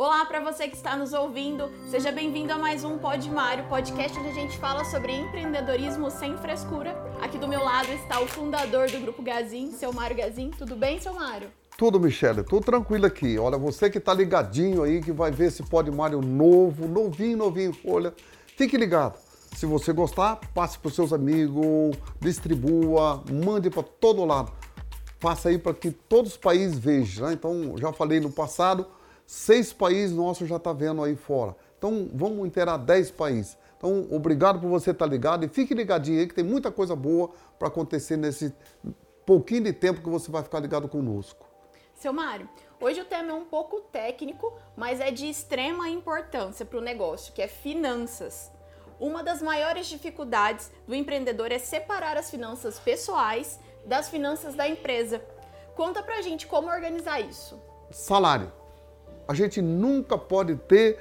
Olá para você que está nos ouvindo, seja bem-vindo a mais um Pod Mário, podcast onde a gente fala sobre empreendedorismo sem frescura. Aqui do meu lado está o fundador do Grupo Gazin, seu Mário Gazin. Tudo bem, seu Mário? Tudo, Michele, tudo tranquilo aqui. Olha, você que está ligadinho aí, que vai ver esse Pod Mário novo, novinho, novinho, olha, fique ligado. Se você gostar, passe para os seus amigos, distribua, mande para todo lado. Faça aí para que todos os países vejam. Né? Então, já falei no passado, seis países nossos já está vendo aí fora. Então vamos inteirar dez países. Então, obrigado por você estar tá ligado e fique ligadinho aí que tem muita coisa boa para acontecer nesse pouquinho de tempo que você vai ficar ligado conosco. Seu Mário, hoje o tema é um pouco técnico, mas é de extrema importância para o negócio, que é finanças. Uma das maiores dificuldades do empreendedor é separar as finanças pessoais das finanças da empresa. Conta pra gente como organizar isso. Salário a gente nunca pode ter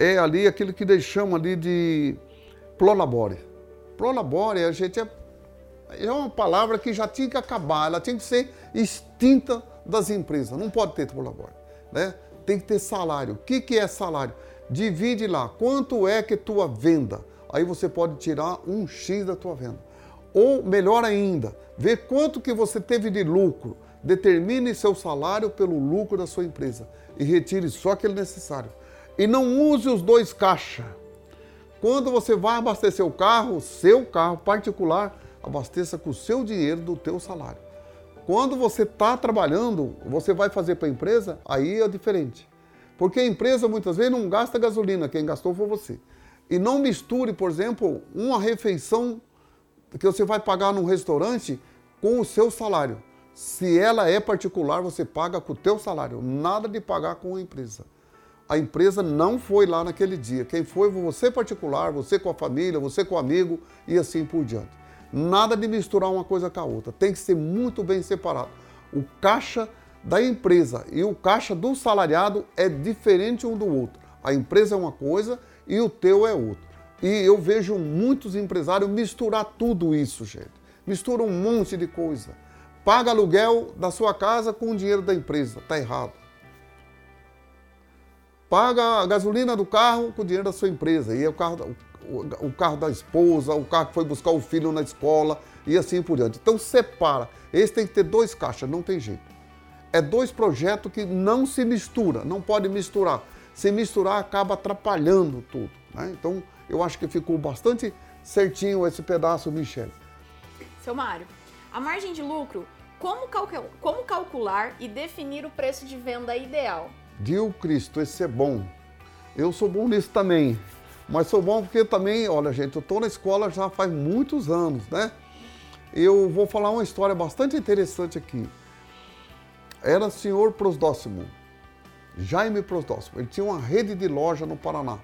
é ali aquilo que deixamos ali de prolabore. Prolabore, a gente é, é uma palavra que já tinha que acabar, ela tinha que ser extinta das empresas. Não pode ter prolabore, né? Tem que ter salário. O que, que é salário? Divide lá, quanto é que tua venda? Aí você pode tirar um X da tua venda. Ou melhor ainda, ver quanto que você teve de lucro. Determine seu salário pelo lucro da sua empresa e retire só aquele necessário. E não use os dois caixa. Quando você vai abastecer o carro, seu carro particular, abasteça com o seu dinheiro do teu salário. Quando você está trabalhando, você vai fazer para a empresa, aí é diferente. Porque a empresa muitas vezes não gasta gasolina, quem gastou foi você. E não misture, por exemplo, uma refeição que você vai pagar num restaurante com o seu salário. Se ela é particular, você paga com o teu salário, nada de pagar com a empresa. A empresa não foi lá naquele dia. Quem foi você particular, você com a família, você com o amigo e assim por diante. Nada de misturar uma coisa com a outra. Tem que ser muito bem separado. O caixa da empresa e o caixa do salariado é diferente um do outro. A empresa é uma coisa e o teu é outro. E eu vejo muitos empresários misturar tudo isso, gente. Mistura um monte de coisa paga aluguel da sua casa com o dinheiro da empresa. Está errado. Paga a gasolina do carro com o dinheiro da sua empresa. E é o carro, o, o carro da esposa, o carro que foi buscar o filho na escola e assim por diante. Então separa. Esse tem que ter dois caixas, não tem jeito. É dois projetos que não se mistura, não pode misturar. Se misturar, acaba atrapalhando tudo. Né? Então, eu acho que ficou bastante certinho esse pedaço, Michele. Seu Mário, a margem de lucro como, calcul como calcular e definir o preço de venda ideal? Dio Cristo, esse é bom. Eu sou bom nisso também. Mas sou bom porque também, olha gente, eu estou na escola já faz muitos anos, né? Eu vou falar uma história bastante interessante aqui. Era senhor Prosdóximo, Jaime Prosdóximo. Ele tinha uma rede de loja no Paraná.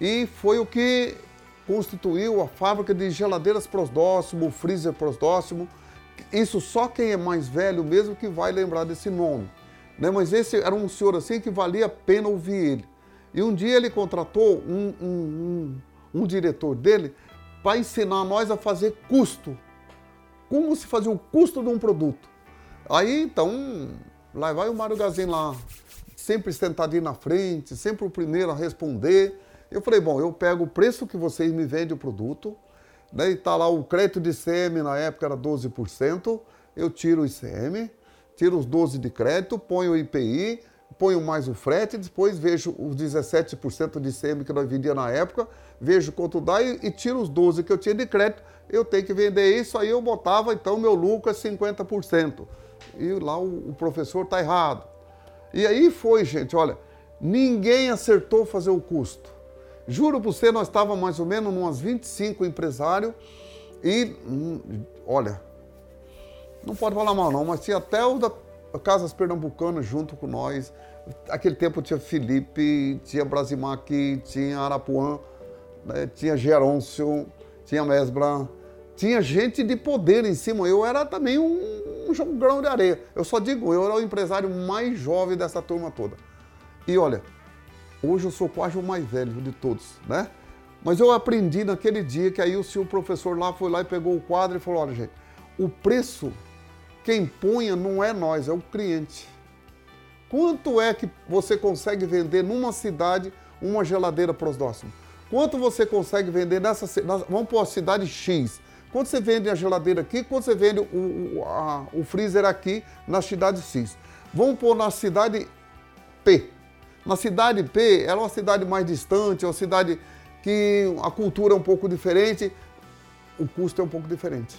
E foi o que constituiu a fábrica de geladeiras Prosdóximo, freezer Prosdóximo, isso só quem é mais velho mesmo que vai lembrar desse nome. Né? Mas esse era um senhor assim que valia a pena ouvir ele. E um dia ele contratou um, um, um, um diretor dele para ensinar nós a fazer custo. Como se fazia o custo de um produto. Aí então, lá vai o Mário Gazin lá, sempre sentadinho na frente, sempre o primeiro a responder. Eu falei, bom, eu pego o preço que vocês me vendem o produto, né? E está lá o crédito de ICM, na época era 12%, eu tiro o ICM, tiro os 12% de crédito, ponho o IPI, ponho mais o frete, depois vejo os 17% de ICM que nós vendia na época, vejo quanto dá e, e tiro os 12% que eu tinha de crédito, eu tenho que vender isso, aí eu botava, então meu lucro é 50%. E lá o, o professor está errado. E aí foi, gente, olha, ninguém acertou fazer o custo. Juro por você, nós estávamos mais ou menos umas 25 empresários e, hum, olha, não pode falar mal não, mas tinha até o da Casas Pernambucanas junto com nós. Aquele tempo tinha Felipe, tinha Brasimac, tinha Arapuã, né? tinha Gerôncio, tinha Mesbra, tinha gente de poder em cima. Eu era também um, um grão de areia. Eu só digo, eu era o empresário mais jovem dessa turma toda. E olha, Hoje eu sou quase o mais velho de todos, né? Mas eu aprendi naquele dia que aí o senhor professor lá foi lá e pegou o quadro e falou: olha, gente, o preço quem punha não é nós, é o cliente. Quanto é que você consegue vender numa cidade uma geladeira para os próximos? Quanto você consegue vender nessa vamos pôr a cidade X? Quanto você vende a geladeira aqui? Quanto você vende o, a, o freezer aqui na cidade X? Vamos pôr na cidade P. Na cidade P, ela é uma cidade mais distante, é uma cidade que a cultura é um pouco diferente, o custo é um pouco diferente.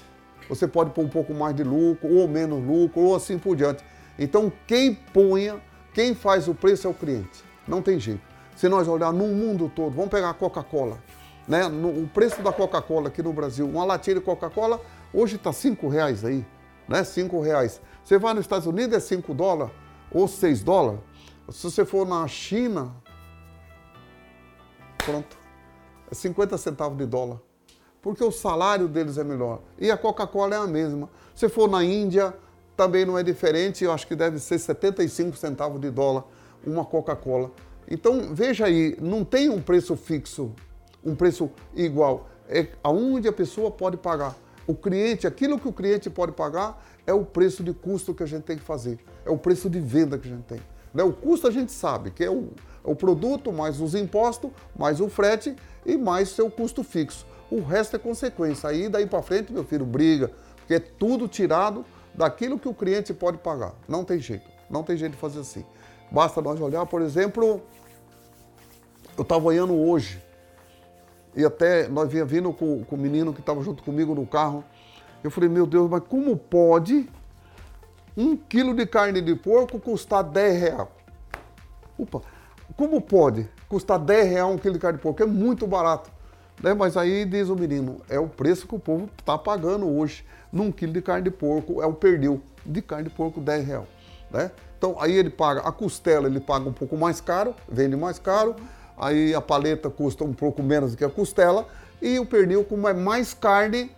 Você pode pôr um pouco mais de lucro, ou menos lucro, ou assim por diante. Então, quem ponha, quem faz o preço é o cliente. Não tem jeito. Se nós olhar no mundo todo, vamos pegar a Coca-Cola. Né? O preço da Coca-Cola aqui no Brasil, uma latinha de Coca-Cola, hoje está cinco reais aí. Né? Cinco reais. Você vai nos Estados Unidos é 5 dólares ou 6 dólares. Se você for na China, pronto, é 50 centavos de dólar. Porque o salário deles é melhor. E a Coca-Cola é a mesma. Se for na Índia, também não é diferente, eu acho que deve ser 75 centavos de dólar uma Coca-Cola. Então, veja aí, não tem um preço fixo, um preço igual. É aonde a pessoa pode pagar. O cliente, aquilo que o cliente pode pagar é o preço de custo que a gente tem que fazer. É o preço de venda que a gente tem. Né? O custo a gente sabe, que é o, é o produto, mais os impostos, mais o frete e mais seu custo fixo. O resto é consequência. Aí daí para frente, meu filho, briga, porque é tudo tirado daquilo que o cliente pode pagar. Não tem jeito. Não tem jeito de fazer assim. Basta nós olhar, por exemplo, eu estava olhando hoje, e até nós vinha vindo com, com o menino que estava junto comigo no carro. Eu falei, meu Deus, mas como pode um quilo de carne de porco custar 10 reais. Opa, como pode custar 10 reais um quilo de carne de porco? É muito barato. Né? Mas aí diz o menino, é o preço que o povo está pagando hoje num quilo de carne de porco, é o perdeu de carne de porco 10 reais. Né? Então aí ele paga, a costela ele paga um pouco mais caro, vende mais caro, aí a paleta custa um pouco menos do que a costela, e o pernil, como é mais carne,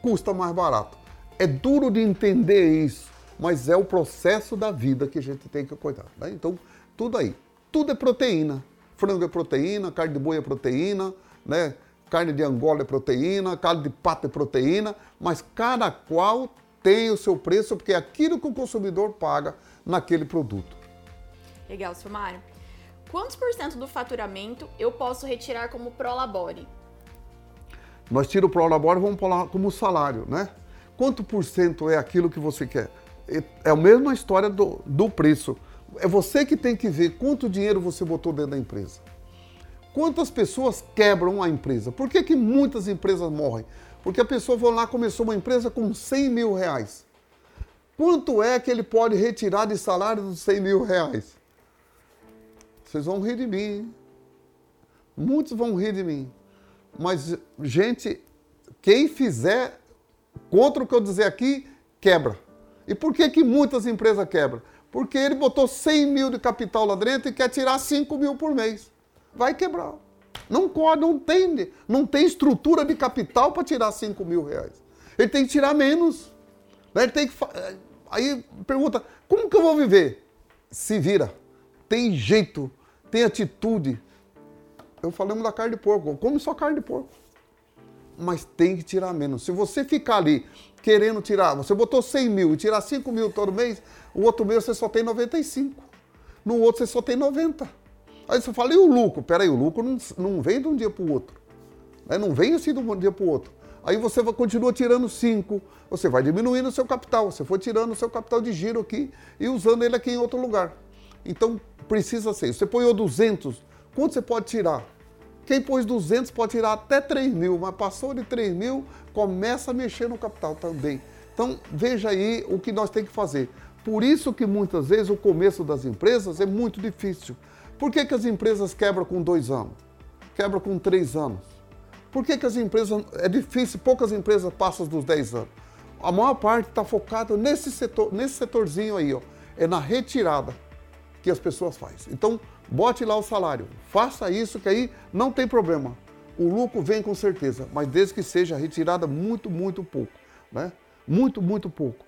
custa mais barato. É duro de entender isso, mas é o processo da vida que a gente tem que cuidar. Né? Então, tudo aí. Tudo é proteína. Frango é proteína, carne de boi é proteína, né? carne de angola é proteína, carne de pato é proteína, mas cada qual tem o seu preço, porque é aquilo que o consumidor paga naquele produto. Legal, Silmário. Quantos por cento do faturamento eu posso retirar como Prolabore? Nós tiramos o Prolabore e vamos falar como salário, né? Quanto por cento é aquilo que você quer? É a mesma história do, do preço. É você que tem que ver quanto dinheiro você botou dentro da empresa. Quantas pessoas quebram a empresa? Por que, que muitas empresas morrem? Porque a pessoa foi lá começou uma empresa com 100 mil reais. Quanto é que ele pode retirar de salário dos 100 mil reais? Vocês vão rir de mim. Hein? Muitos vão rir de mim. Mas, gente, quem fizer contra o que eu dizer aqui, quebra. E por que, que muitas empresas quebram? Porque ele botou 100 mil de capital lá dentro e quer tirar 5 mil por mês. Vai quebrar. Não, não, tem, não tem estrutura de capital para tirar 5 mil reais. Ele tem que tirar menos. Né? Ele tem que, aí pergunta, como que eu vou viver? Se vira. Tem jeito, tem atitude. Eu falamos da carne de porco. Come só carne de porco. Mas tem que tirar menos. Se você ficar ali querendo tirar, você botou 100 mil e tirar 5 mil todo mês, o outro mês você só tem 95. No outro você só tem 90. Aí você fala, e o lucro? Peraí, o lucro não, não vem de um dia para o outro. Né? Não vem assim de um dia para o outro. Aí você vai, continua tirando 5, você vai diminuindo o seu capital, você foi tirando o seu capital de giro aqui e usando ele aqui em outro lugar. Então precisa ser. Você põe 200, quanto você pode tirar? Quem pôs 200 pode tirar até 3 mil, mas passou de 3 mil, começa a mexer no capital também. Então, veja aí o que nós temos que fazer. Por isso que muitas vezes o começo das empresas é muito difícil. Por que, que as empresas quebram com dois anos? Quebram com três anos? Por que, que as empresas. É difícil, poucas empresas passam dos 10 anos. A maior parte está focada nesse setor, nesse setorzinho aí, ó. É na retirada que as pessoas fazem. Então, bote lá o salário, faça isso que aí não tem problema. O lucro vem com certeza, mas desde que seja retirada muito, muito pouco, né? Muito, muito pouco.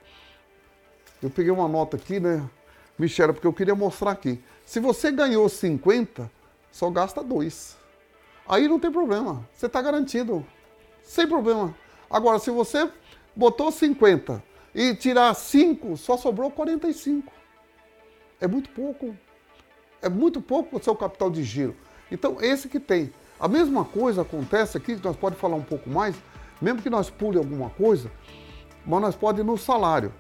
Eu peguei uma nota aqui, né, Michela, porque eu queria mostrar aqui. Se você ganhou 50, só gasta 2. Aí não tem problema, você está garantido, sem problema. Agora, se você botou 50 e tirar 5, só sobrou 45. é muito pouco. É muito pouco o seu capital de giro. Então, esse que tem. A mesma coisa acontece aqui, nós podemos falar um pouco mais, mesmo que nós pule alguma coisa, mas nós podemos no salário.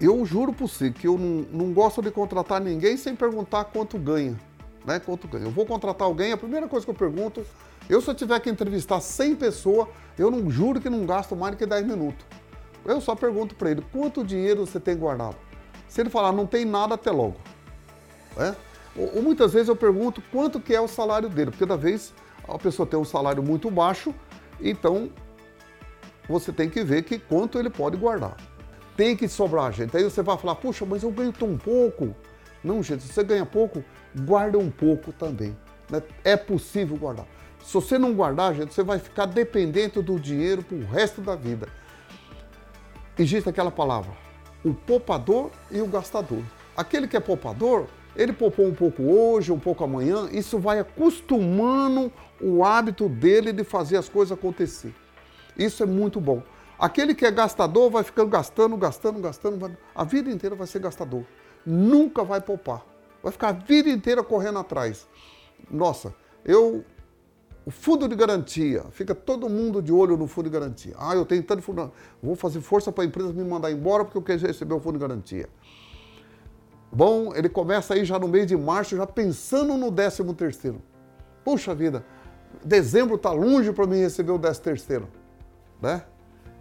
Eu juro por si que eu não, não gosto de contratar ninguém sem perguntar quanto ganha. Né? Quanto ganha. Eu vou contratar alguém, a primeira coisa que eu pergunto, eu se eu tiver que entrevistar 100 pessoas, eu não juro que não gasto mais do que 10 minutos. Eu só pergunto para ele, quanto dinheiro você tem guardado? Se ele falar, não tem nada, até logo. Né? Ou, ou, muitas vezes eu pergunto quanto que é o salário dele, porque da vez a pessoa tem um salário muito baixo, então você tem que ver que quanto ele pode guardar. Tem que sobrar, gente. Aí você vai falar, puxa, mas eu ganho tão pouco. Não, gente, se você ganha pouco, guarda um pouco também. Né? É possível guardar. Se você não guardar, gente, você vai ficar dependente do dinheiro para o resto da vida. Existe aquela palavra, o poupador e o gastador. Aquele que é poupador, ele poupou um pouco hoje, um pouco amanhã, isso vai acostumando o hábito dele de fazer as coisas acontecer. Isso é muito bom. Aquele que é gastador vai ficando gastando, gastando, gastando, vai... a vida inteira vai ser gastador. Nunca vai poupar. Vai ficar a vida inteira correndo atrás. Nossa, eu o fundo de garantia, fica todo mundo de olho no fundo de garantia. Ah, eu tenho tanto fundo, vou fazer força para a empresa me mandar embora porque eu quero receber o fundo de garantia. Bom, ele começa aí já no mês de março, já pensando no 13 terceiro. Puxa vida, dezembro está longe para mim receber o 13 terceiro, né?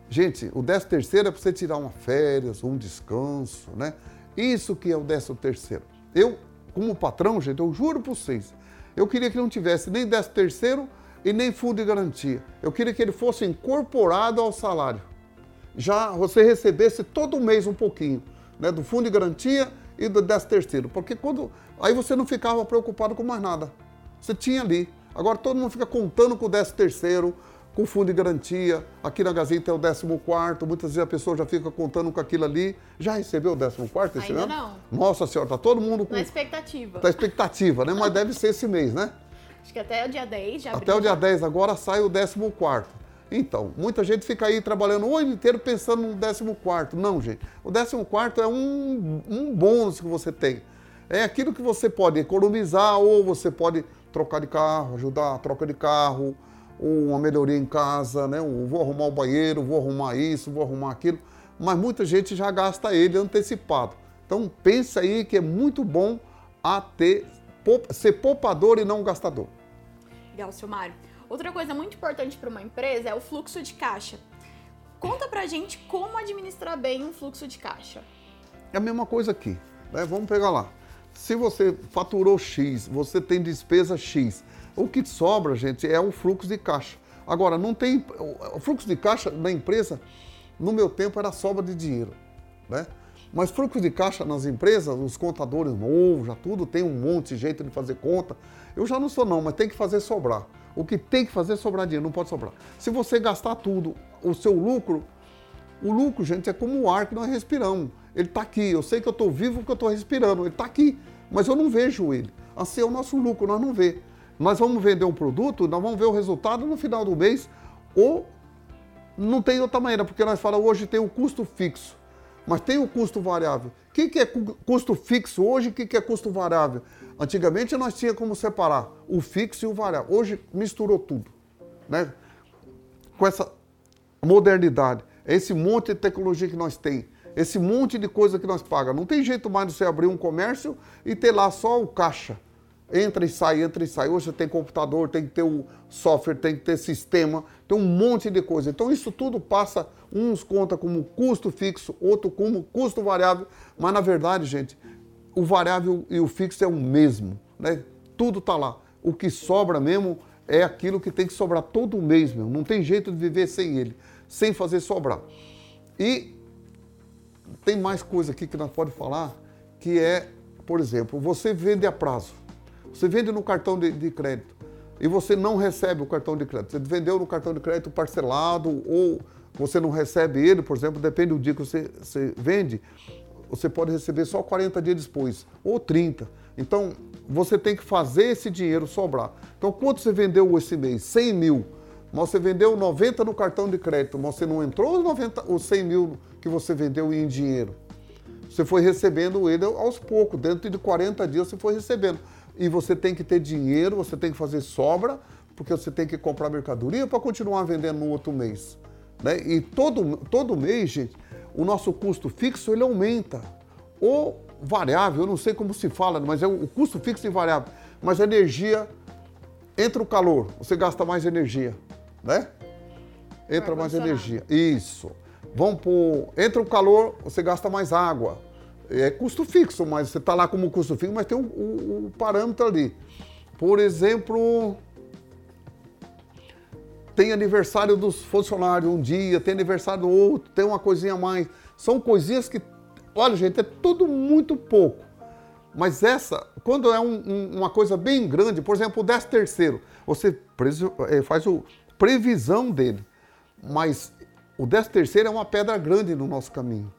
Gente, o 13 terceiro é para você tirar uma férias, um descanso, né? Isso que é o 13 terceiro. Eu, como patrão, gente, eu juro para vocês, eu queria que não tivesse nem 13 terceiro e nem fundo de garantia. Eu queria que ele fosse incorporado ao salário. Já você recebesse todo mês um pouquinho, né, do fundo de garantia e do 13 terceiro, porque quando aí você não ficava preocupado com mais nada. Você tinha ali. Agora todo mundo fica contando com o 13 terceiro, com fundo de garantia. Aqui na Gazeta é o 14, muitas vezes a pessoa já fica contando com aquilo ali. Já recebeu o 14 esse Ainda ano? não. Nossa senhora, tá todo mundo com. Na expectativa. Tá expectativa, né? Mas deve ser esse mês, né? Acho que até o dia 10 já Até o dia 10 agora sai o 14. Então, muita gente fica aí trabalhando o ano inteiro pensando no 14. Não, gente. O 14 é um, um bônus que você tem. É aquilo que você pode economizar ou você pode trocar de carro, ajudar a troca de carro uma melhoria em casa, né? vou arrumar o banheiro, vou arrumar isso, vou arrumar aquilo, mas muita gente já gasta ele antecipado. Então pensa aí que é muito bom a ter, ser poupador e não gastador. Legal, seu Mário. Outra coisa muito importante para uma empresa é o fluxo de caixa. Conta pra gente como administrar bem um fluxo de caixa. É a mesma coisa aqui. Né? Vamos pegar lá. Se você faturou X, você tem despesa X, o que sobra, gente, é o fluxo de caixa. Agora, não tem. O fluxo de caixa da empresa, no meu tempo, era sobra de dinheiro. Né? Mas fluxo de caixa nas empresas, os contadores novos, já tudo tem um monte de jeito de fazer conta. Eu já não sou não, mas tem que fazer sobrar. O que tem que fazer é sobrar dinheiro, não pode sobrar. Se você gastar tudo, o seu lucro, o lucro, gente, é como o ar que nós respiramos. Ele está aqui, eu sei que eu estou vivo porque eu estou respirando, ele está aqui, mas eu não vejo ele. Assim é o nosso lucro, nós não vê. Nós vamos vender um produto, nós vamos ver o resultado no final do mês, ou não tem outra maneira, porque nós falamos hoje tem o custo fixo, mas tem o custo variável. O que, é custo fixo hoje o que, é custo variável? Antigamente nós tínhamos como separar o fixo e o variável. Hoje misturou tudo. Né? Com essa modernidade, esse monte de tecnologia que nós temos, esse monte de coisa que nós pagamos. Não tem jeito mais de você abrir um comércio e ter lá só o caixa entra e sai, entra e sai. Hoje tem computador, tem que ter o software, tem que ter sistema, tem um monte de coisa. Então isso tudo passa, uns conta como custo fixo, outro como custo variável, mas na verdade, gente, o variável e o fixo é o mesmo, né? Tudo está lá. O que sobra mesmo é aquilo que tem que sobrar todo mês, meu. Não tem jeito de viver sem ele, sem fazer sobrar. E tem mais coisa aqui que nós podemos falar, que é, por exemplo, você vende a prazo. Você vende no cartão de, de crédito e você não recebe o cartão de crédito. Você vendeu no cartão de crédito parcelado ou você não recebe ele, por exemplo, depende do dia que você, você vende, você pode receber só 40 dias depois ou 30. Então, você tem que fazer esse dinheiro sobrar. Então, quanto você vendeu esse mês? 100 mil. Mas você vendeu 90 no cartão de crédito, mas você não entrou os, 90, os 100 mil que você vendeu em dinheiro. Você foi recebendo ele aos poucos, dentro de 40 dias você foi recebendo. E você tem que ter dinheiro, você tem que fazer sobra, porque você tem que comprar mercadoria para continuar vendendo no outro mês. Né? E todo, todo mês, gente, o nosso custo fixo ele aumenta. Ou variável, eu não sei como se fala, mas é o custo fixo e variável. Mas a energia, entra o calor, você gasta mais energia, né? Entra mais energia. Isso. Vamos por. Entra o calor, você gasta mais água. É custo fixo, mas você está lá como custo fixo, mas tem um, um, um parâmetro ali. Por exemplo, tem aniversário dos funcionários um dia, tem aniversário do outro, tem uma coisinha a mais. São coisinhas que, olha, gente, é tudo muito pouco. Mas essa, quando é um, um, uma coisa bem grande, por exemplo, o 10 terceiro, você é, faz o previsão dele. Mas o 13 terceiro é uma pedra grande no nosso caminho.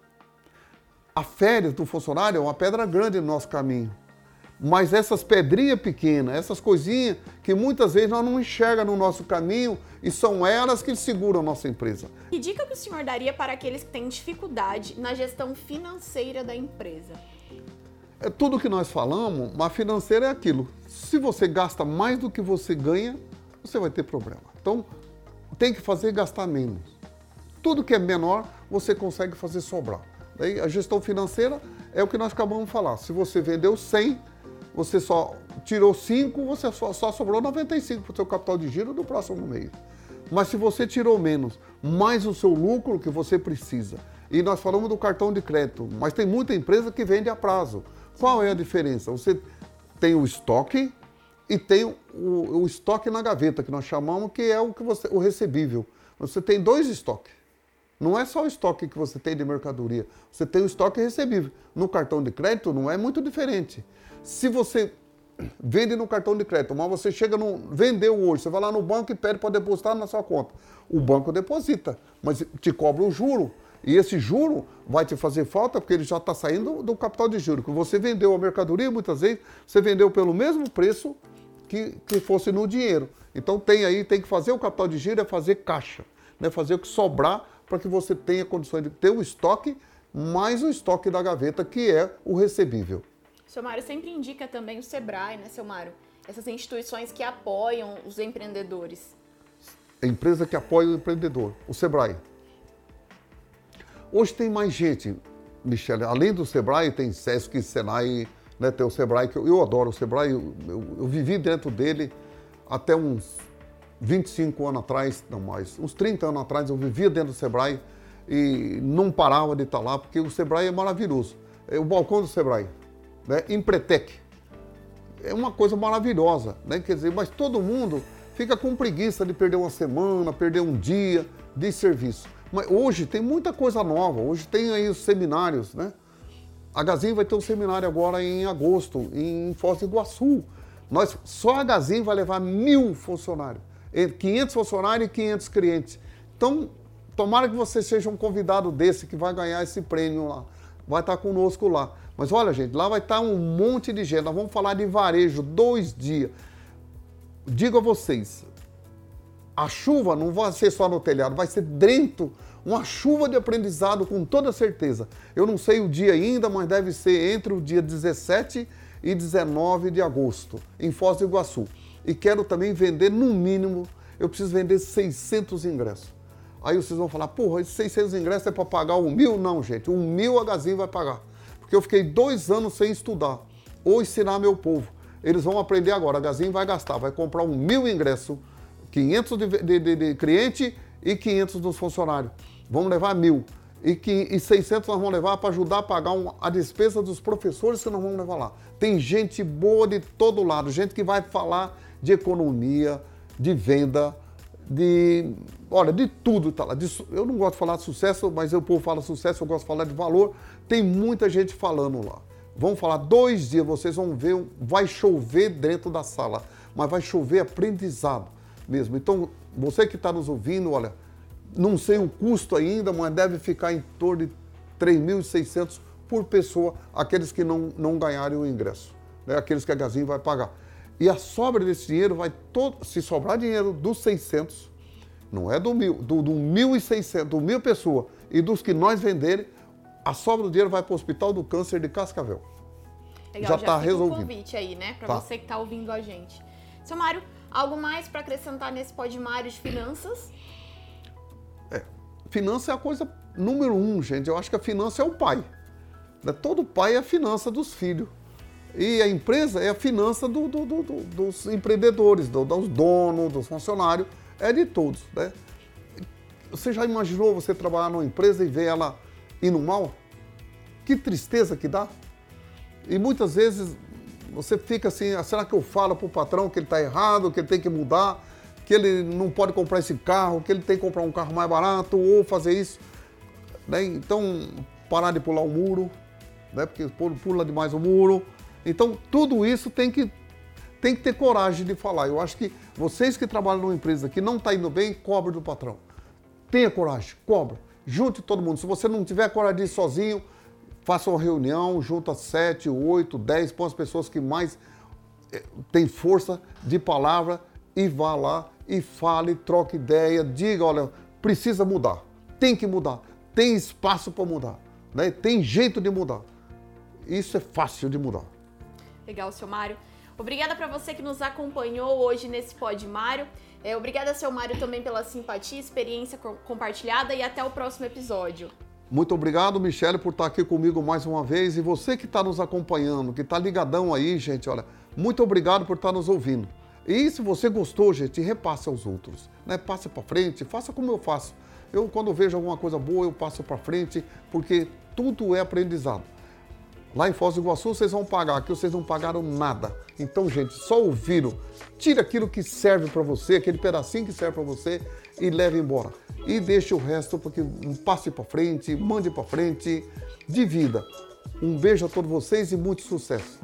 A férias do funcionário é uma pedra grande no nosso caminho. Mas essas pedrinhas pequenas, essas coisinhas que muitas vezes nós não enxergamos no nosso caminho e são elas que seguram a nossa empresa. Que dica que o senhor daria para aqueles que têm dificuldade na gestão financeira da empresa? É tudo que nós falamos, mas financeira é aquilo. Se você gasta mais do que você ganha, você vai ter problema. Então, tem que fazer gastar menos. Tudo que é menor, você consegue fazer sobrar. Daí, a gestão financeira é o que nós acabamos de falar. Se você vendeu 100, você só tirou 5, você só, só sobrou 95 para o seu capital de giro do próximo mês. Mas se você tirou menos, mais o seu lucro que você precisa. E nós falamos do cartão de crédito, mas tem muita empresa que vende a prazo. Qual é a diferença? Você tem o estoque e tem o, o estoque na gaveta, que nós chamamos, que é o, que você, o recebível. Você tem dois estoques. Não é só o estoque que você tem de mercadoria, você tem o estoque recebível. No cartão de crédito não é muito diferente. Se você vende no cartão de crédito, mas você chega no vendeu hoje, você vai lá no banco e pede para depositar na sua conta. O banco deposita, mas te cobra o juro. E esse juro vai te fazer falta porque ele já está saindo do capital de juro. Que você vendeu a mercadoria, muitas vezes, você vendeu pelo mesmo preço que, que fosse no dinheiro. Então tem aí, tem que fazer o capital de giro, é fazer caixa, né? fazer o que sobrar para que você tenha condições de ter o estoque, mais o estoque da gaveta, que é o recebível. Seu Mário sempre indica também o Sebrae, né, seu Mário? Essas instituições que apoiam os empreendedores. A empresa que apoia o empreendedor, o Sebrae. Hoje tem mais gente, Michele, além do Sebrae, tem Sesc, Senai, né, tem o Sebrae, que eu, eu adoro o Sebrae, eu, eu, eu vivi dentro dele até uns 25 anos atrás, não mais, uns 30 anos atrás, eu vivia dentro do Sebrae e não parava de estar lá, porque o Sebrae é maravilhoso. É o balcão do Sebrae, né? Empretec. É uma coisa maravilhosa, né? Quer dizer, mas todo mundo fica com preguiça de perder uma semana, perder um dia de serviço. Mas hoje tem muita coisa nova, hoje tem aí os seminários, né? A Gazin vai ter um seminário agora em agosto, em Foz do Iguaçu. Nós, só a Gazin vai levar mil funcionários. 500 funcionários e 500 clientes. Então, tomara que você seja um convidado desse que vai ganhar esse prêmio lá. Vai estar conosco lá. Mas olha, gente, lá vai estar um monte de gente. Nós vamos falar de varejo dois dias. Digo a vocês, a chuva não vai ser só no telhado, vai ser dentro, uma chuva de aprendizado com toda certeza. Eu não sei o dia ainda, mas deve ser entre o dia 17 e 19 de agosto, em Foz do Iguaçu e quero também vender no mínimo, eu preciso vender 600 ingressos. Aí vocês vão falar, porra, esses 600 ingressos é para pagar um mil? Não, gente, um mil a Gazin vai pagar. Porque eu fiquei dois anos sem estudar ou ensinar meu povo. Eles vão aprender agora, a Gazin vai gastar, vai comprar um mil ingressos, 500 de, de, de, de cliente e 500 dos funcionários. Vamos levar mil. E, que, e 600 nós vamos levar para ajudar a pagar um, a despesa dos professores que nós vamos levar lá. Tem gente boa de todo lado, gente que vai falar de economia, de venda, de. Olha, de tudo tá lá. De, eu não gosto de falar de sucesso, mas o povo fala sucesso, eu gosto de falar de valor. Tem muita gente falando lá. Vamos falar dois dias, vocês vão ver, vai chover dentro da sala, mas vai chover aprendizado mesmo. Então, você que está nos ouvindo, olha, não sei o custo ainda, mas deve ficar em torno de 3.600 por pessoa, aqueles que não, não ganharem o ingresso, né? aqueles que a Gazin vai pagar. E a sobra desse dinheiro vai todo, se sobrar dinheiro dos 600, não é do mil, do, do 1.600, do mil pessoa e dos que nós venderem, a sobra do dinheiro vai para o Hospital do Câncer de Cascavel. Legal, já tá fica resolvido. o convite aí, né, para Tá. você que tá ouvindo a gente. Seu Mário, algo mais para acrescentar nesse Podmário de finanças? Finança é a coisa número um, gente. Eu acho que a finança é o pai. né? Todo pai é a finança dos filhos. E a empresa é a finança do- do- do- do- dos empreendedores, do- dos donos, dos funcionários, é de todos. Né? Você já imaginou você trabalhar numa empresa e ver ela indo mal? Que tristeza que dá. E muitas vezes você fica assim, ah, será que eu falo para o patrão que ele está errado, que ele tem que mudar, que ele não pode comprar esse carro, que ele tem que comprar um carro mais barato ou fazer isso? Né? Então, parar de pular o muro, né? porque pula demais o muro. Então, tudo isso tem que, tem que ter coragem de falar. Eu acho que vocês que trabalham numa empresa que não está indo bem, cobre do patrão. Tenha coragem, cobra. Junte todo mundo. Se você não tiver coragem de ir sozinho, faça uma reunião, junta sete, oito, dez, põe as pessoas que mais eh, têm força de palavra e vá lá e fale, troque ideia, diga, olha, precisa mudar, tem que mudar, tem espaço para mudar, né? tem jeito de mudar. Isso é fácil de mudar. Legal, seu Mário. Obrigada para você que nos acompanhou hoje nesse Pod Mário. É, obrigada, seu Mário, também pela simpatia, experiência co- compartilhada e até o próximo episódio. Muito obrigado, Michele, por estar aqui comigo mais uma vez. E você que está nos acompanhando, que está ligadão aí, gente, olha, muito obrigado por estar nos ouvindo. E se você gostou, gente, repasse aos outros. Né? Passe para frente, faça como eu faço. Eu, quando vejo alguma coisa boa, eu passo para frente, porque tudo é aprendizado. Lá em Foz do Iguaçu vocês vão pagar, aqui vocês não pagaram nada. Então, gente, só ouviram. Tira aquilo que serve para você, aquele pedacinho que serve para você e leve embora. E deixe o resto porque passe para frente, mande para frente, de vida. Um beijo a todos vocês e muito sucesso.